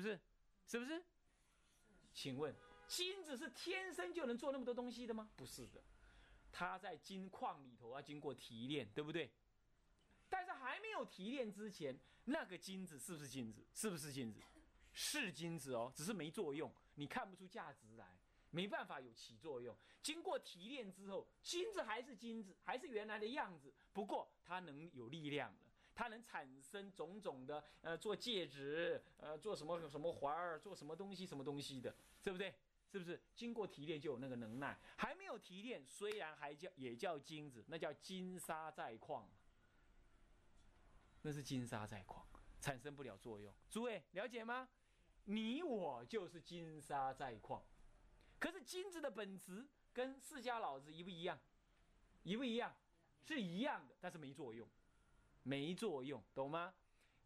不是？是不是？请问，金子是天生就能做那么多东西的吗？不是的，它在金矿里头要经过提炼，对不对？但是还没有提炼之前，那个金子是不是金子？是不是金子？是金子哦，只是没作用，你看不出价值来，没办法有起作用。经过提炼之后，金子还是金子，还是原来的样子，不过它能有力量了。它能产生种种的，呃，做戒指，呃，做什么什么环儿，做什么东西什么东西的，对不对？是不是？经过提炼就有那个能耐，还没有提炼，虽然还叫也叫金子，那叫金沙在矿，那是金沙在矿，产生不了作用。诸位了解吗？你我就是金沙在矿，可是金子的本质跟释迦老子一不一样？一不一样？是一样的，但是没作用。没作用，懂吗？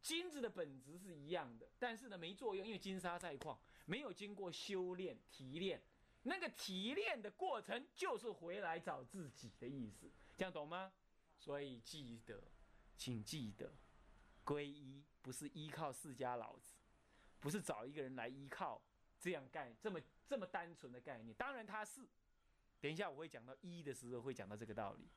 金子的本质是一样的，但是呢没作用，因为金沙在矿，没有经过修炼提炼，那个提炼的过程就是回来找自己的意思，这样懂吗？所以记得，请记得，皈依不是依靠释迦老子，不是找一个人来依靠，这样概这么这么单纯的概念，当然他是，等一下我会讲到一的时候会讲到这个道理，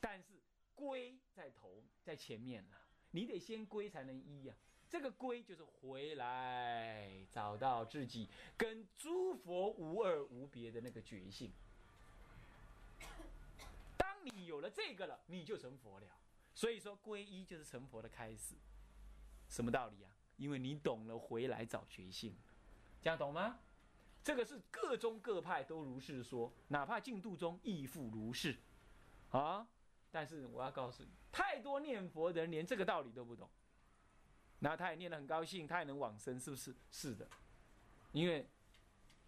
但是。归在头，在前面了，你得先归才能依呀。这个归就是回来找到自己跟诸佛无二无别的那个觉性。当你有了这个了，你就成佛了。所以说，皈依就是成佛的开始。什么道理啊？因为你懂了回来找觉性，这样懂吗？这个是各宗各派都如是说，哪怕净土中亦复如是，啊。但是我要告诉你，太多念佛的人连这个道理都不懂，那他也念得很高兴，他也能往生，是不是？是的，因为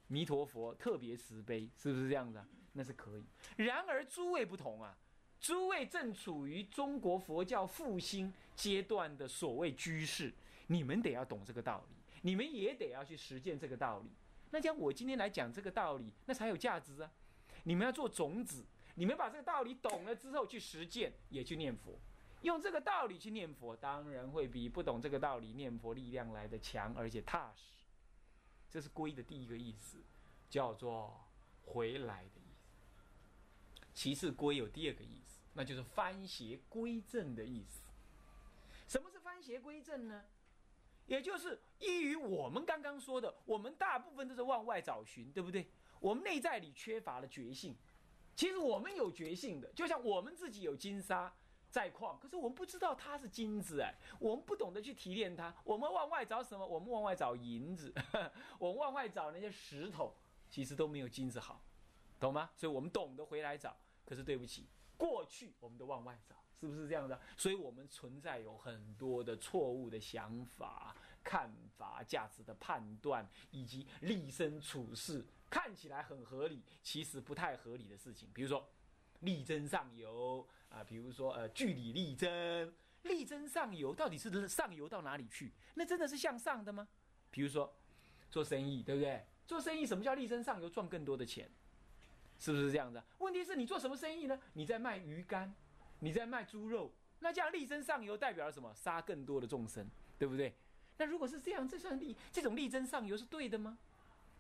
弥陀佛特别慈悲，是不是这样子啊？那是可以。然而诸位不同啊，诸位正处于中国佛教复兴阶段的所谓居士，你们得要懂这个道理，你们也得要去实践这个道理。那像我今天来讲这个道理，那才有价值啊！你们要做种子。你们把这个道理懂了之后去实践，也去念佛，用这个道理去念佛，当然会比不懂这个道理念佛力量来的强，而且踏实。这是归的第一个意思，叫做回来的意思。其次，归有第二个意思，那就是翻邪归正的意思。什么是翻邪归正呢？也就是依于我们刚刚说的，我们大部分都是往外找寻，对不对？我们内在里缺乏了觉性。其实我们有觉性的，就像我们自己有金沙在矿，可是我们不知道它是金子哎，我们不懂得去提炼它。我们往外找什么？我们往外找银子，我们往外找那些石头，其实都没有金子好，懂吗？所以我们懂得回来找，可是对不起。过去我们都往外找，是不是这样的？所以我们存在有很多的错误的想法、看法、价值的判断，以及立身处世看起来很合理，其实不太合理的事情。比如说，力争上游啊，比如说呃，据理力争，力争上游到底是上游到哪里去？那真的是向上的吗？比如说做生意，对不对？做生意什么叫力争上游？赚更多的钱。是不是这样子？问题是你做什么生意呢？你在卖鱼干，你在卖猪肉，那这样力争上游代表了什么？杀更多的众生，对不对？那如果是这样，这算力这种力争上游是对的吗？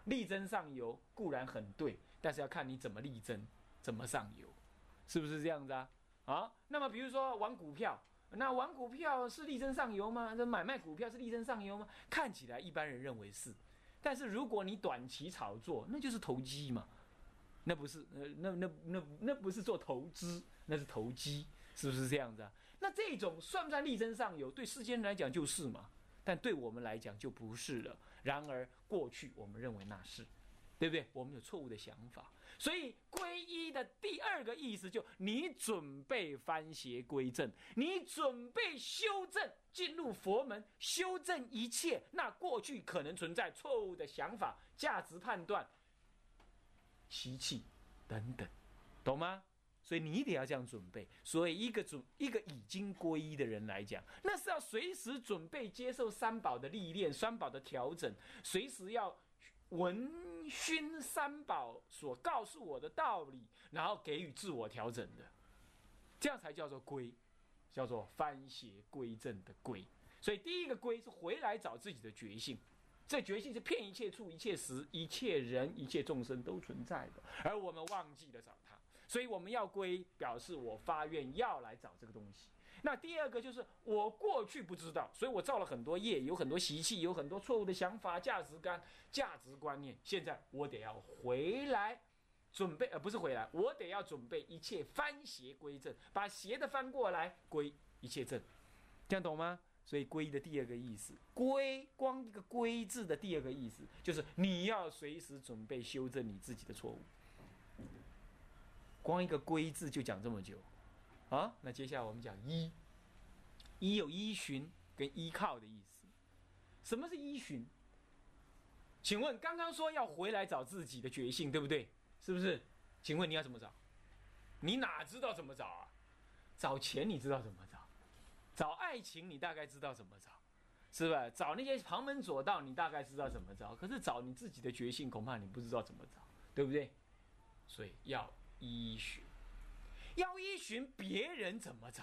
力争上游固然很对，但是要看你怎么力争，怎么上游，是不是这样子啊？啊，那么比如说玩股票，那玩股票是力争上游吗？这买卖股票是力争上游吗？看起来一般人认为是，但是如果你短期炒作，那就是投机嘛。那不是，呃，那那那那不是做投资，那是投机，是不是这样子啊？那这种算不算力争上游？对世间来讲就是嘛，但对我们来讲就不是了。然而过去我们认为那是，对不对？我们有错误的想法。所以皈依的第二个意思就你准备翻邪归正，你准备修正，进入佛门，修正一切那过去可能存在错误的想法、价值判断。习气等等，懂吗？所以你得要这样准备。所以一个准一个已经皈依的人来讲，那是要随时准备接受三宝的历练、三宝的调整，随时要闻熏三宝所告诉我的道理，然后给予自我调整的，这样才叫做归，叫做翻邪归正的归。所以第一个归是回来找自己的觉性，这决心是骗一切处、一切时、一切人、一切众生都存在的，而我们忘记了找，所以我们要归，表示我发愿要来找这个东西。那第二个就是我过去不知道，所以我造了很多业，有很多习气，有很多错误的想法、价值观、价值观念。现在我得要回来准备，而不是回来，我得要准备一切翻邪归正，把邪的翻过来归一切正，这样懂吗？所以“归”的第二个意思，“归”光一个“归”字的第二个意思，就是你要随时准备修正你自己的错误。光一个“归”字就讲这么久，啊？那接下来我们讲“依”，“依”有依循跟依靠的意思。什么是依循？请问刚刚说要回来找自己的觉性，对不对？是不是？请问你要怎么找？你哪知道怎么找啊？找钱你知道怎么找？找爱情，你大概知道怎么找，是吧？找那些旁门左道，你大概知道怎么找。可是找你自己的决心，恐怕你不知道怎么找，对不对？所以要依循，要依循别人怎么找，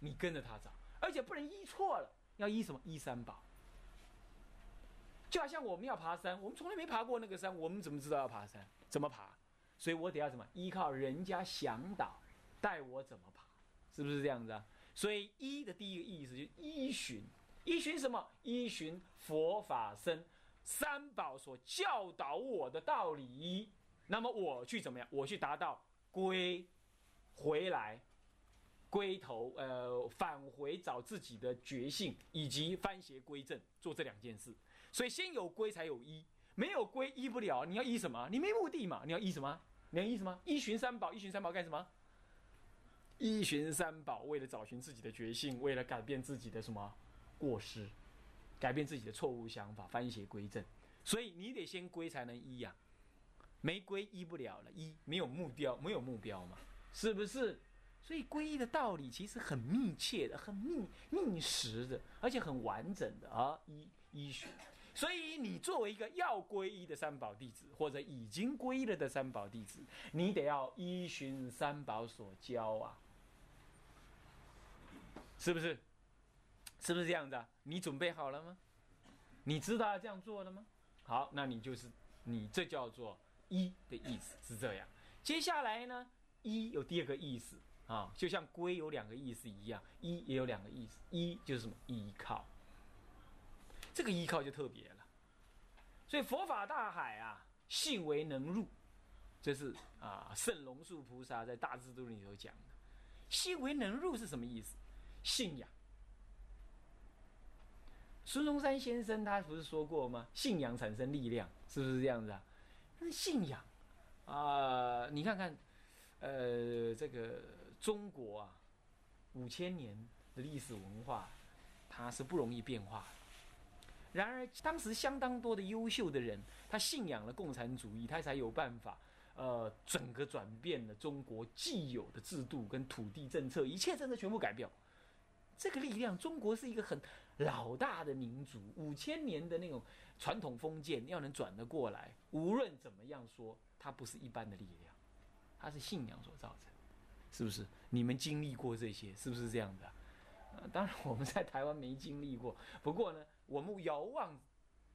你跟着他找，而且不能依错了。要依什么？依三宝。就好像我们要爬山，我们从来没爬过那个山，我们怎么知道要爬山？怎么爬？所以我得要什么？依靠人家向导，带我怎么爬？是不是这样子啊？所以依的第一个意思就依循，依循什么？依循佛法僧三宝所教导我的道理。那么我去怎么样？我去达到归回来，归头呃返回找自己的觉性，以及翻邪归正，做这两件事。所以先有归才有依，没有归依不了。你要依什么？你没目的嘛？你要依什么？你要依什么？依循三宝，依循三宝干什么？依循三宝，为了找寻自己的觉性，为了改变自己的什么过失，改变自己的错误想法，翻邪归正。所以你得先归才能依呀，没皈依不了了，依没有目标，没有目标嘛，是不是？所以皈依的道理其实很密切的，很密密实的，而且很完整的啊，依依循。所以你作为一个要皈依的三宝弟子，或者已经皈依了的三宝弟子，你得要依循三宝所教啊。是不是？是不是这样子啊？你准备好了吗？你知道要这样做了吗？好，那你就是你，这叫做一的意思是这样。接下来呢，一有第二个意思啊，就像归有两个意思一样，一也有两个意思。一就是什么？依靠。这个依靠就特别了。所以佛法大海啊，信为能入，这是啊圣龙树菩萨在大智度里头讲的。信为能入是什么意思？信仰，孙中山先生他不是说过吗？信仰产生力量，是不是这样子啊？信仰啊，你看看，呃，这个中国啊，五千年的历史文化，它是不容易变化的。然而，当时相当多的优秀的人，他信仰了共产主义，他才有办法，呃，整个转变了中国既有的制度跟土地政策，一切政策全部改变。这个力量，中国是一个很老大的民族，五千年的那种传统封建要能转得过来，无论怎么样说，它不是一般的力量，它是信仰所造成，是不是？你们经历过这些，是不是这样的？呃，当然我们在台湾没经历过，不过呢，我们遥望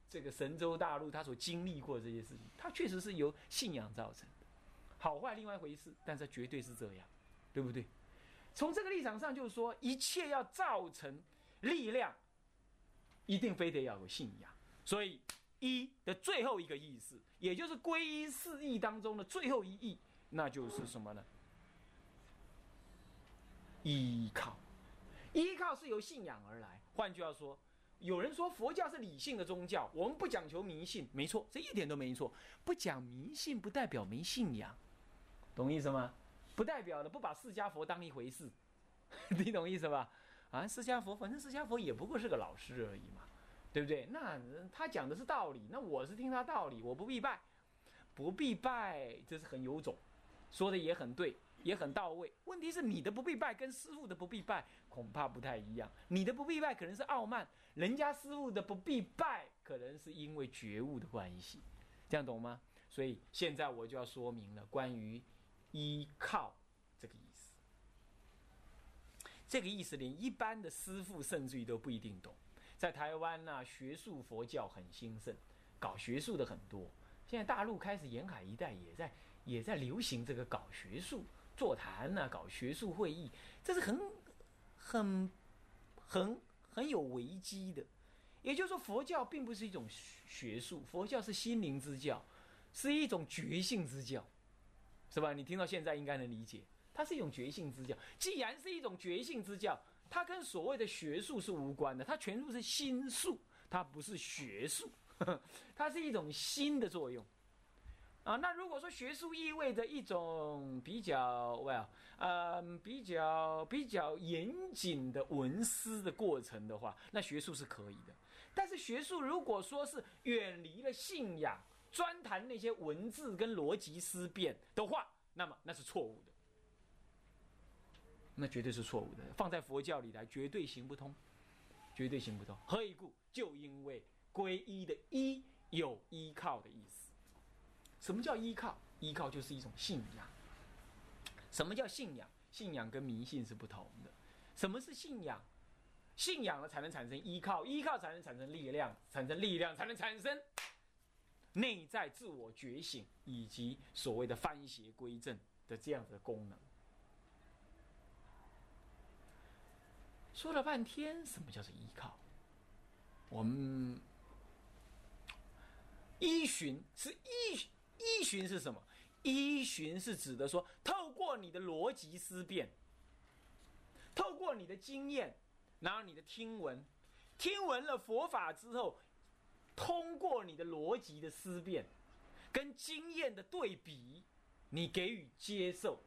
这个神州大陆，他所经历过这些事情，它确实是由信仰造成的，好坏另外一回事，但是绝对是这样，对不对？从这个立场上，就是说，一切要造成力量，一定非得要有信仰。所以，一的最后一个意思，也就是皈依四义当中的最后一义，那就是什么呢？依靠，依靠是由信仰而来。换句话说，有人说佛教是理性的宗教，我们不讲求迷信，没错，这一点都没错。不讲迷信不代表没信仰，懂意思吗？不代表的不把释迦佛当一回事，你懂意思吧？啊，释迦佛，反正释迦佛也不过是个老师而已嘛，对不对？那他讲的是道理，那我是听他道理，我不必拜，不必拜，这是很有种，说的也很对，也很到位。问题是你的不必拜跟师傅的不必拜恐怕不太一样，你的不必拜可能是傲慢，人家师傅的不必拜可能是因为觉悟的关系，这样懂吗？所以现在我就要说明了关于。依靠，这个意思连一般的师傅甚至于都不一定懂。在台湾呢，学术佛教很兴盛，搞学术的很多。现在大陆开始沿海一带也在也在流行这个搞学术座谈呐，搞学术会议，这是很很很很有危机的。也就是说，佛教并不是一种学术，佛教是心灵之教，是一种觉性之教，是吧？你听到现在应该能理解，它是一种觉性之教。既然是一种觉性之教，它跟所谓的学术是无关的，它全部是心术，它不是学术，它是一种心的作用。啊，那如果说学术意味着一种比较，well，嗯，比较比较严谨的文思的过程的话，那学术是可以的。但是学术如果说是远离了信仰，专谈那些文字跟逻辑思辨的话，那么那是错误的，那绝对是错误的。放在佛教里来，绝对行不通，绝对行不通。何以故？就因为皈依的依有依靠的意思。什么叫依靠？依靠就是一种信仰。什么叫信仰？信仰跟迷信是不同的。什么是信仰？信仰了才能产生依靠，依靠才能产生力量，产生力量才能产生内在自我觉醒以及所谓的翻邪归正的这样子的功能。说了半天，什么叫做依靠？我们依循是依依循是什么？依循是指的说，透过你的逻辑思辨，透过你的经验。然后你的听闻，听闻了佛法之后，通过你的逻辑的思辨，跟经验的对比，你给予接受，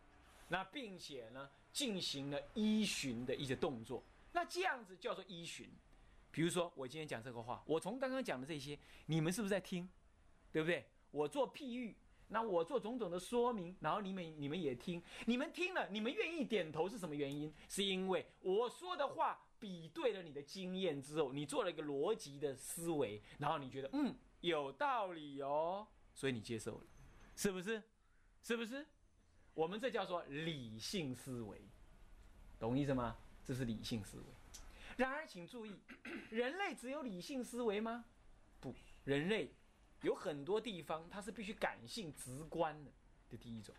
那并且呢，进行了依循的一些动作，那这样子叫做依循。比如说我今天讲这个话，我从刚刚讲的这些，你们是不是在听？对不对？我做譬喻，那我做种种的说明，然后你们你们也听，你们听了，你们愿意点头是什么原因？是因为我说的话。比对了你的经验之后，你做了一个逻辑的思维，然后你觉得嗯有道理哦，所以你接受了，是不是？是不是？我们这叫做理性思维，懂意思吗？这是理性思维。然而，请注意，人类只有理性思维吗？不，人类有很多地方它是必须感性直观的。这第一种，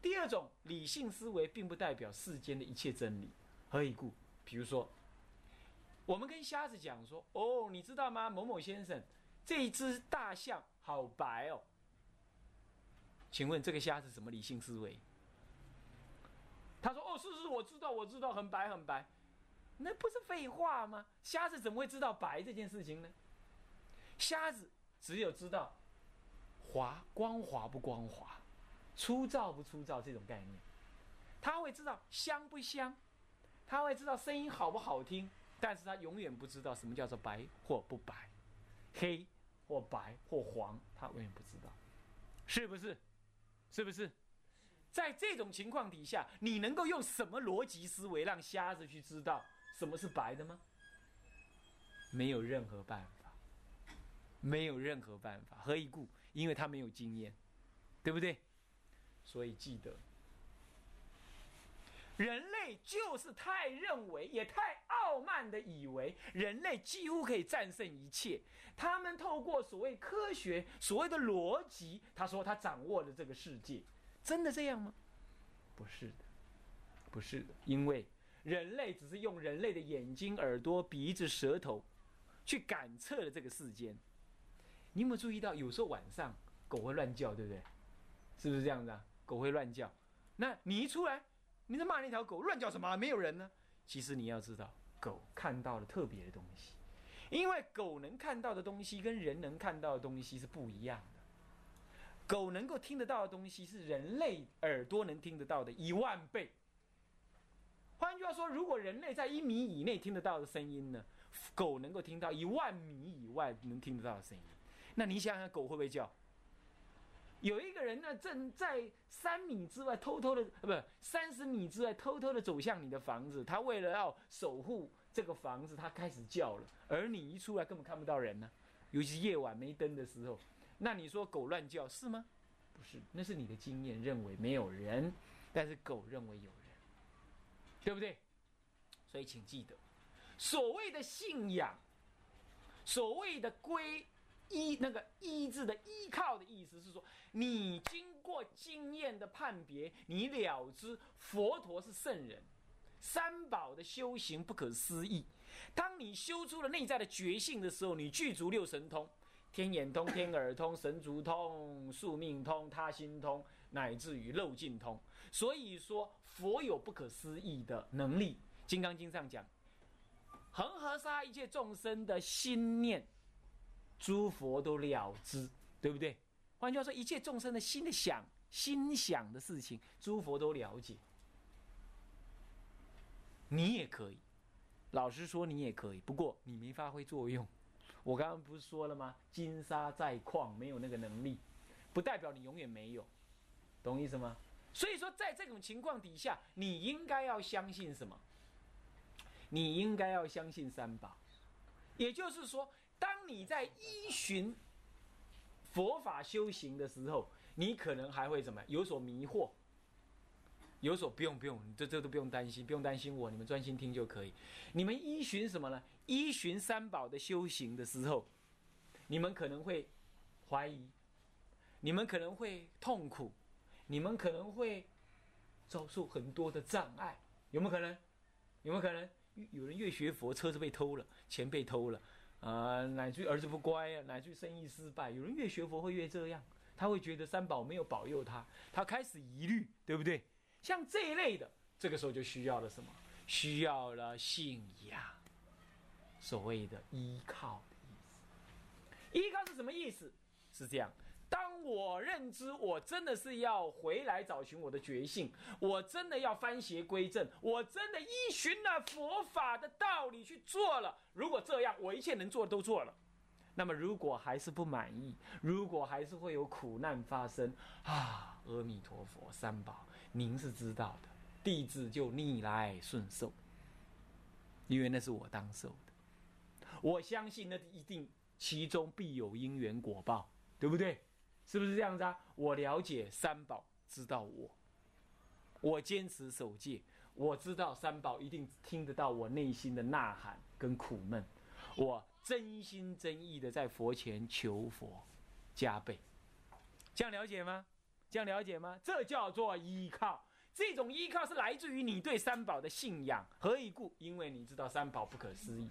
第二种，理性思维并不代表世间的一切真理。何以故？比如说。我们跟瞎子讲说：“哦，你知道吗，某某先生，这一只大象好白哦。请问这个瞎子什么理性思维？他说：哦，是是，我知道，我知道，很白很白。那不是废话吗？瞎子怎么会知道白这件事情呢？瞎子只有知道滑光滑不光滑，粗糙不粗糙这种概念。他会知道香不香，他会知道声音好不好听。”但是他永远不知道什么叫做白或不白，黑或白或黄，他永远不知道，是不是？是不是？在这种情况底下，你能够用什么逻辑思维让瞎子去知道什么是白的吗？没有任何办法，没有任何办法。何以故？因为他没有经验，对不对？所以记得。人类就是太认为，也太傲慢的以为，人类几乎可以战胜一切。他们透过所谓科学、所谓的逻辑，他说他掌握了这个世界，真的这样吗？不是的，不是的，因为人类只是用人类的眼睛、耳朵、鼻子、舌头去感测了这个世间。你有没有注意到，有时候晚上狗会乱叫，对不对？是不是这样子啊？狗会乱叫，那你一出来。你在骂那条狗乱叫什么？没有人呢。其实你要知道，狗看到了特别的东西，因为狗能看到的东西跟人能看到的东西是不一样。狗能够听得到的东西是人类耳朵能听得到的一万倍。换句话说，如果人类在一米以内听得到的声音呢，狗能够听到一万米以外能听得到的声音。那你想想，狗会不会叫？有一个人呢，正在三米之外偷偷的，呃，不，三十米之外偷偷的走向你的房子。他为了要守护这个房子，他开始叫了。而你一出来，根本看不到人呢，尤其是夜晚没灯的时候。那你说狗乱叫是吗？不是，那是你的经验认为没有人，但是狗认为有人，对不对？所以请记得，所谓的信仰，所谓的归依那个依字的依靠的意思是说，你经过经验的判别，你了知佛陀是圣人，三宝的修行不可思议。当你修出了内在的觉性的时候，你具足六神通：天眼通、天耳通、神足通、宿命通、他心通，乃至于漏尽通。所以说，佛有不可思议的能力。《金刚经》上讲。恒河沙一切众生的心念，诸佛都了知，对不对？换句话说，一切众生的心的想、心想的事情，诸佛都了解。你也可以，老实说，你也可以。不过你没发挥作用。我刚刚不是说了吗？金沙在矿，没有那个能力，不代表你永远没有，懂意思吗？所以说，在这种情况底下，你应该要相信什么？你应该要相信三宝，也就是说，当你在依循佛法修行的时候，你可能还会怎么有所迷惑，有所不用不用，这这都不用担心，不用担心我，你们专心听就可以。你们依循什么呢？依循三宝的修行的时候，你们可能会怀疑，你们可能会痛苦，你们可能会遭受很多的障碍，有没有可能？有没有可能？有人越学佛，车子被偷了，钱被偷了，啊，乃至于儿子不乖啊，乃至于生意失败。有人越学佛会越这样，他会觉得三宝没有保佑他，他开始疑虑，对不对？像这一类的，这个时候就需要了什么？需要了信仰，所谓的依靠的意思。依靠是什么意思？是这样。当我认知我真的是要回来找寻我的觉性，我真的要翻邪归正，我真的依循了佛法的道理去做了。如果这样，我一切能做的都做了。那么，如果还是不满意，如果还是会有苦难发生啊，阿弥陀佛，三宝，您是知道的，弟子就逆来顺受，因为那是我当受的。我相信那一定其中必有因缘果报，对不对？是不是这样子啊？我了解三宝，知道我，我坚持守戒，我知道三宝一定听得到我内心的呐喊跟苦闷，我真心真意的在佛前求佛加倍，这样了解吗？这样了解吗？这叫做依靠，这种依靠是来自于你对三宝的信仰。何以故？因为你知道三宝不可思议，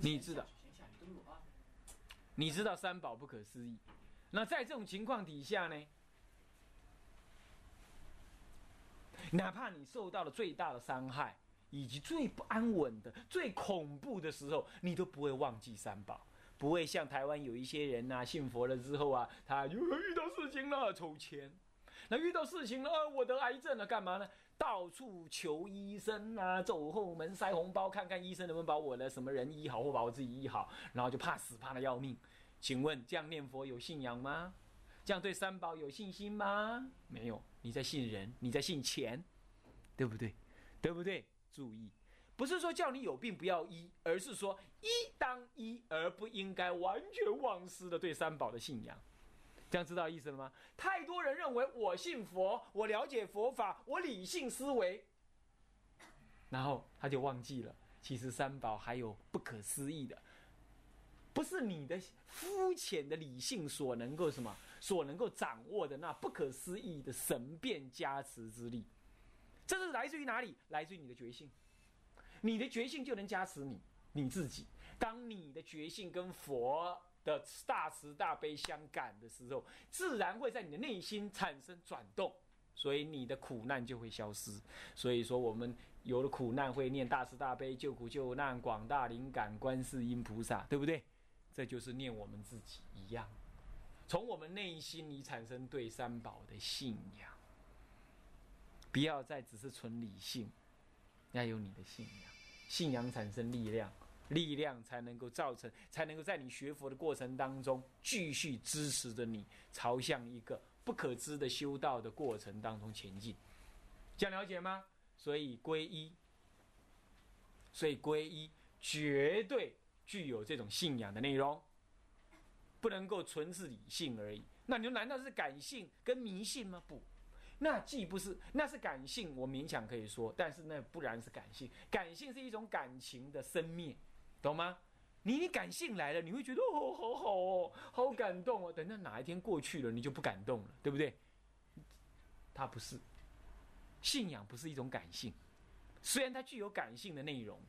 你知道。你知道三宝不可思议，那在这种情况底下呢？哪怕你受到了最大的伤害，以及最不安稳的、最恐怖的时候，你都不会忘记三宝，不会像台湾有一些人呐，信佛了之后啊，他又遇到事情了抽签，那遇到事情了，我得癌症了，干嘛呢？到处求医生啊，走后门塞红包，看看医生能不能把我的什么人医好，或把我自己医好，然后就怕死，怕的要命。请问这样念佛有信仰吗？这样对三宝有信心吗？没有，你在信人，你在信钱，对不对？对不对？注意，不是说叫你有病不要医，而是说医当医，而不应该完全忘失的对三宝的信仰。这样知道意思了吗？太多人认为我信佛，我了解佛法，我理性思维，然后他就忘记了，其实三宝还有不可思议的。不是你的肤浅的理性所能够什么所能够掌握的那不可思议的神变加持之力，这是来自于哪里？来自于你的觉性，你的觉性就能加持你你自己。当你的觉性跟佛的大慈大悲相感的时候，自然会在你的内心产生转动，所以你的苦难就会消失。所以说，我们有了苦难会念大慈大悲救苦救难广大灵感观世音菩萨，对不对？这就是念我们自己一样，从我们内心里产生对三宝的信仰，不要再只是纯理性，要有你的信仰，信仰产生力量，力量才能够造成，才能够在你学佛的过程当中继续支持着你，朝向一个不可知的修道的过程当中前进，这样了解吗？所以皈依，所以皈依绝对。具有这种信仰的内容，不能够纯是理性而已。那你说难道是感性跟迷信吗？不，那既不是，那是感性，我勉强可以说。但是那不然是感性，感性是一种感情的生灭，懂吗？你你感性来了，你会觉得哦，好好哦，好感动哦。等到哪一天过去了，你就不感动了，对不对？它不是信仰，不是一种感性，虽然它具有感性的内容，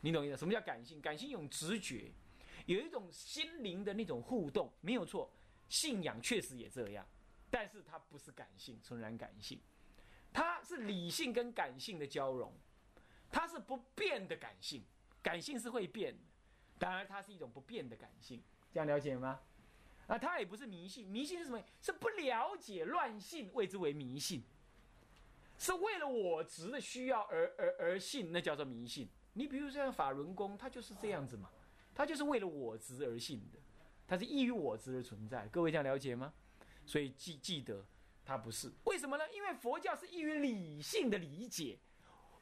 你懂意思？什么叫感性？感性一种直觉，有一种心灵的那种互动，没有错。信仰确实也这样，但是它不是感性，纯然感性，它是理性跟感性的交融，它是不变的感性，感性是会变的。当然，它是一种不变的感性，这样了解吗？啊，它也不是迷信，迷信是什么？是不了解乱信，谓之为迷信，是为了我执的需要而而而信，那叫做迷信。你比如说像法轮功，它就是这样子嘛，它就是为了我执而信的，它是异于我执而存在。各位这样了解吗？所以记记得，它不是为什么呢？因为佛教是异于理性的理解。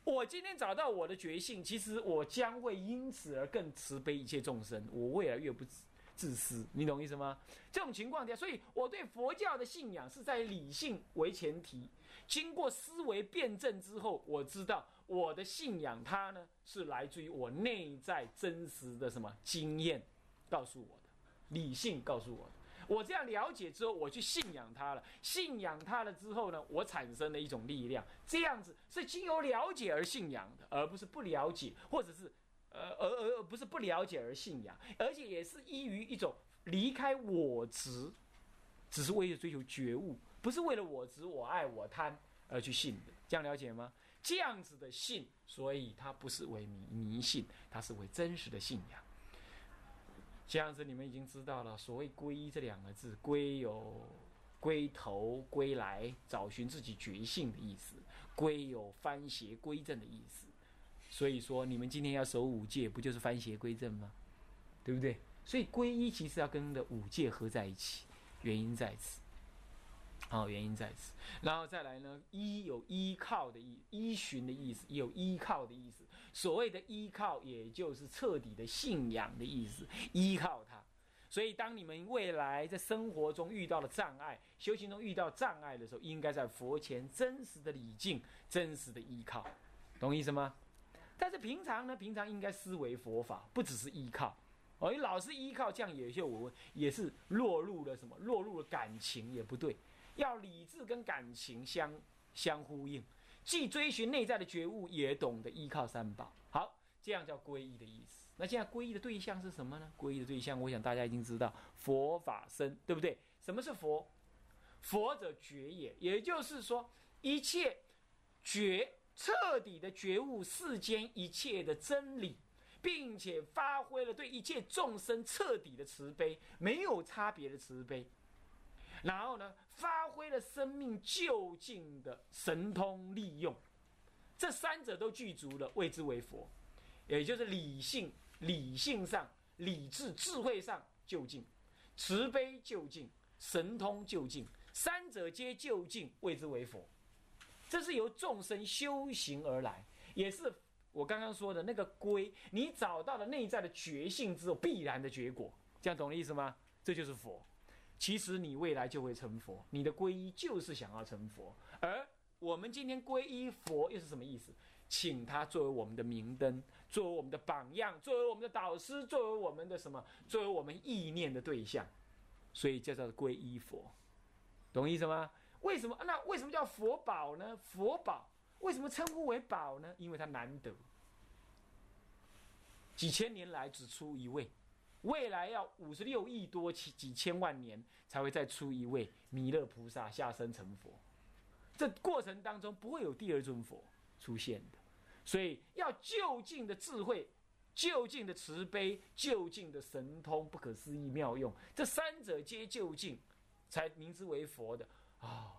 我今天找到我的觉性，其实我将会因此而更慈悲一切众生，我未来越不自私，你懂意思吗？这种情况下，所以我对佛教的信仰是在理性为前提，经过思维辩证之后，我知道我的信仰它呢是来自于我内在真实的什么经验告诉我的，理性告诉我的。我这样了解之后，我去信仰他了。信仰他了之后呢，我产生了一种力量。这样子是经由了解而信仰的，而不是不了解，或者是呃，而而而不是不了解而信仰，而且也是依于一种离开我执，只是为了追求觉悟，不是为了我执、我爱、我贪而去信的。这样了解吗？这样子的信，所以它不是为迷迷信，它是为真实的信仰。这样子，你们已经知道了。所谓“皈依”这两个字，“归”有归头、归来、找寻自己觉性的意思；“归”有翻邪归正的意思。所以说，你们今天要守五戒，不就是翻邪归正吗？对不对？所以皈依其实要跟的五戒合在一起，原因在此。好，原因在此。然后再来呢，依有依靠的意，依循的意思，有依靠的意思。所谓的依靠，也就是彻底的信仰的意思，依靠它。所以，当你们未来在生活中遇到了障碍，修行中遇到障碍的时候，应该在佛前真实的礼敬，真实的依靠，懂意思吗？但是平常呢，平常应该思维佛法，不只是依靠。哦，你老是依靠，这样也就我问，也是落入了什么？落入了感情，也不对。要理智跟感情相相呼应，既追寻内在的觉悟，也懂得依靠三宝。好，这样叫皈依的意思。那现在皈依的对象是什么呢？皈依的对象，我想大家已经知道，佛法僧，对不对？什么是佛？佛者觉也，也就是说，一切觉彻底的觉悟世间一切的真理，并且发挥了对一切众生彻底的慈悲，没有差别的慈悲。然后呢，发挥了生命就近的神通利用，这三者都具足了，谓之为佛，也就是理性、理性上、理智、智慧上就近，慈悲就近，神通就近，三者皆就近，谓之为佛。这是由众生修行而来，也是我刚刚说的那个归。你找到了内在的觉性之后，必然的结果，这样懂的意思吗？这就是佛。其实你未来就会成佛，你的皈依就是想要成佛。而我们今天皈依佛又是什么意思？请他作为我们的明灯，作为我们的榜样，作为我们的导师，作为我们的什么？作为我们意念的对象。所以叫做皈依佛，懂意思吗？为什么？那为什么叫佛宝呢？佛宝为什么称呼为宝呢？因为它难得，几千年来只出一位。未来要五十六亿多几几千万年才会再出一位弥勒菩萨下生成佛，这过程当中不会有第二尊佛出现的，所以要就近的智慧、就近的慈悲、就近的神通、不可思议妙用，这三者皆就近，才名之为佛的。啊，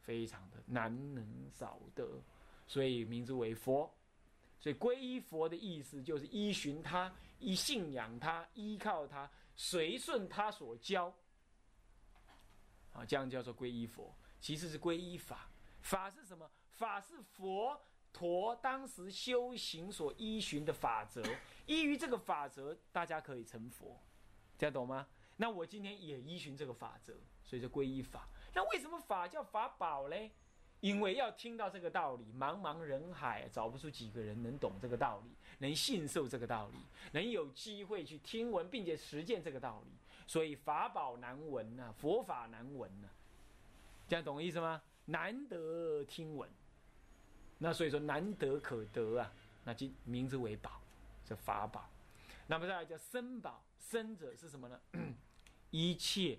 非常的难能少得，所以名之为佛。所以皈依佛的意思就是依循他。依信仰他，依靠他，随顺他所教，啊，这样叫做皈依佛。其实是皈依法，法是什么？法是佛陀当时修行所依循的法则。依于这个法则，大家可以成佛，这样懂吗？那我今天也依循这个法则，所以叫皈依法。那为什么法叫法宝嘞？因为要听到这个道理，茫茫人海找不出几个人能懂这个道理，能信受这个道理，能有机会去听闻并且实践这个道理。所以法宝难闻呐，佛法难闻呐，这样懂意思吗？难得听闻，那所以说难得可得啊，那就名之为宝，这法宝。那么再来叫僧宝，僧者是什么呢？一切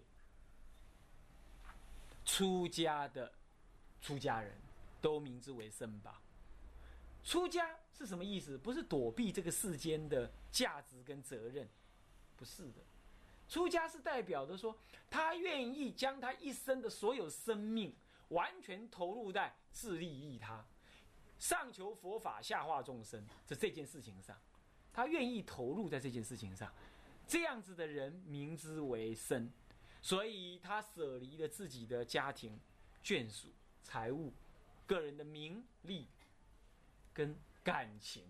出家的。出家人都名之为僧吧。出家是什么意思？不是躲避这个世间的价值跟责任，不是的。出家是代表的说，他愿意将他一生的所有生命完全投入在自利利他、上求佛法、下化众生这这件事情上，他愿意投入在这件事情上。这样子的人名之为僧，所以他舍离了自己的家庭眷属。财物、个人的名利跟感情，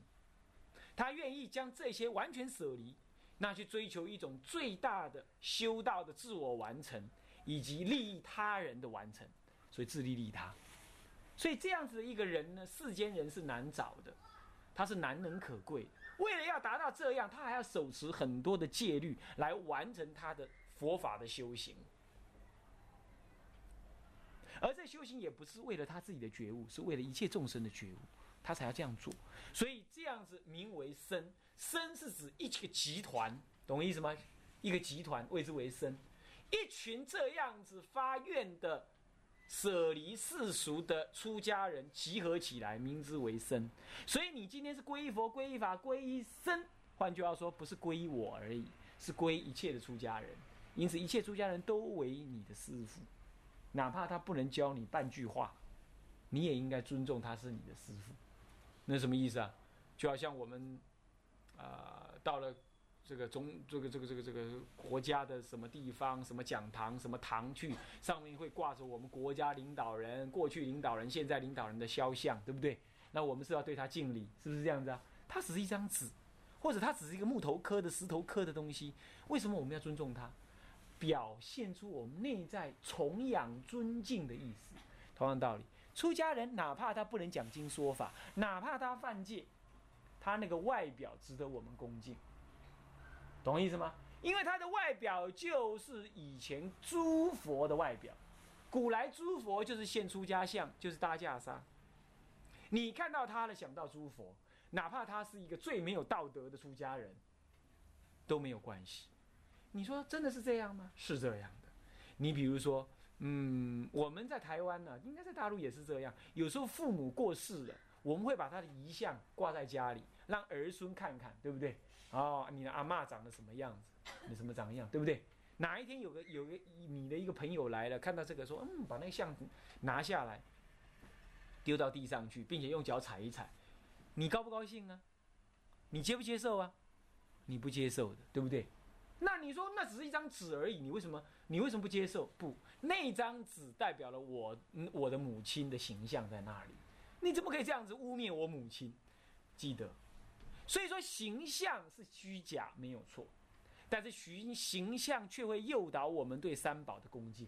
他愿意将这些完全舍离，那去追求一种最大的修道的自我完成，以及利益他人的完成，所以自利利他。所以这样子的一个人呢，世间人是难找的，他是难能可贵。为了要达到这样，他还要手持很多的戒律来完成他的佛法的修行。而这修行也不是为了他自己的觉悟，是为了一切众生的觉悟，他才要这样做。所以这样子名为身”，“身是指一个集团，懂我意思吗？一个集团谓之为身，一群这样子发愿的舍离世俗的出家人集合起来，名之为身。所以你今天是皈依佛、皈依法、皈依僧，换句话说，不是皈依我而已，是皈一切的出家人。因此，一切出家人都为你的师父。哪怕他不能教你半句话，你也应该尊重他是你的师傅。那什么意思啊？就好像我们，啊，到了这个中这个这个这个这个国家的什么地方、什么讲堂、什么堂去，上面会挂着我们国家领导人、过去领导人、现在领导人的肖像，对不对？那我们是要对他敬礼，是不是这样子啊？他只是一张纸，或者他只是一个木头刻的、石头刻的东西，为什么我们要尊重他？表现出我们内在崇仰尊敬的意思。同样道理，出家人哪怕他不能讲经说法，哪怕他犯戒，他那个外表值得我们恭敬，懂意思吗？因为他的外表就是以前诸佛的外表，古来诸佛就是现出家相，就是搭架杀。你看到他了，想到诸佛，哪怕他是一个最没有道德的出家人，都没有关系。你说真的是这样吗？是这样的。你比如说，嗯，我们在台湾呢，应该在大陆也是这样。有时候父母过世了，我们会把他的遗像挂在家里，让儿孙看看，对不对？哦，你的阿妈长得什么样子？你什么长样，对不对？哪一天有个有个你的一个朋友来了，看到这个说，嗯，把那个像拿下来，丢到地上去，并且用脚踩一踩，你高不高兴啊？你接不接受啊？你不接受的，对不对？那你说那只是一张纸而已，你为什么你为什么不接受？不，那张纸代表了我我的母亲的形象在那里，你怎么可以这样子污蔑我母亲？记得，所以说形象是虚假没有错，但是形形象却会诱导我们对三宝的恭敬。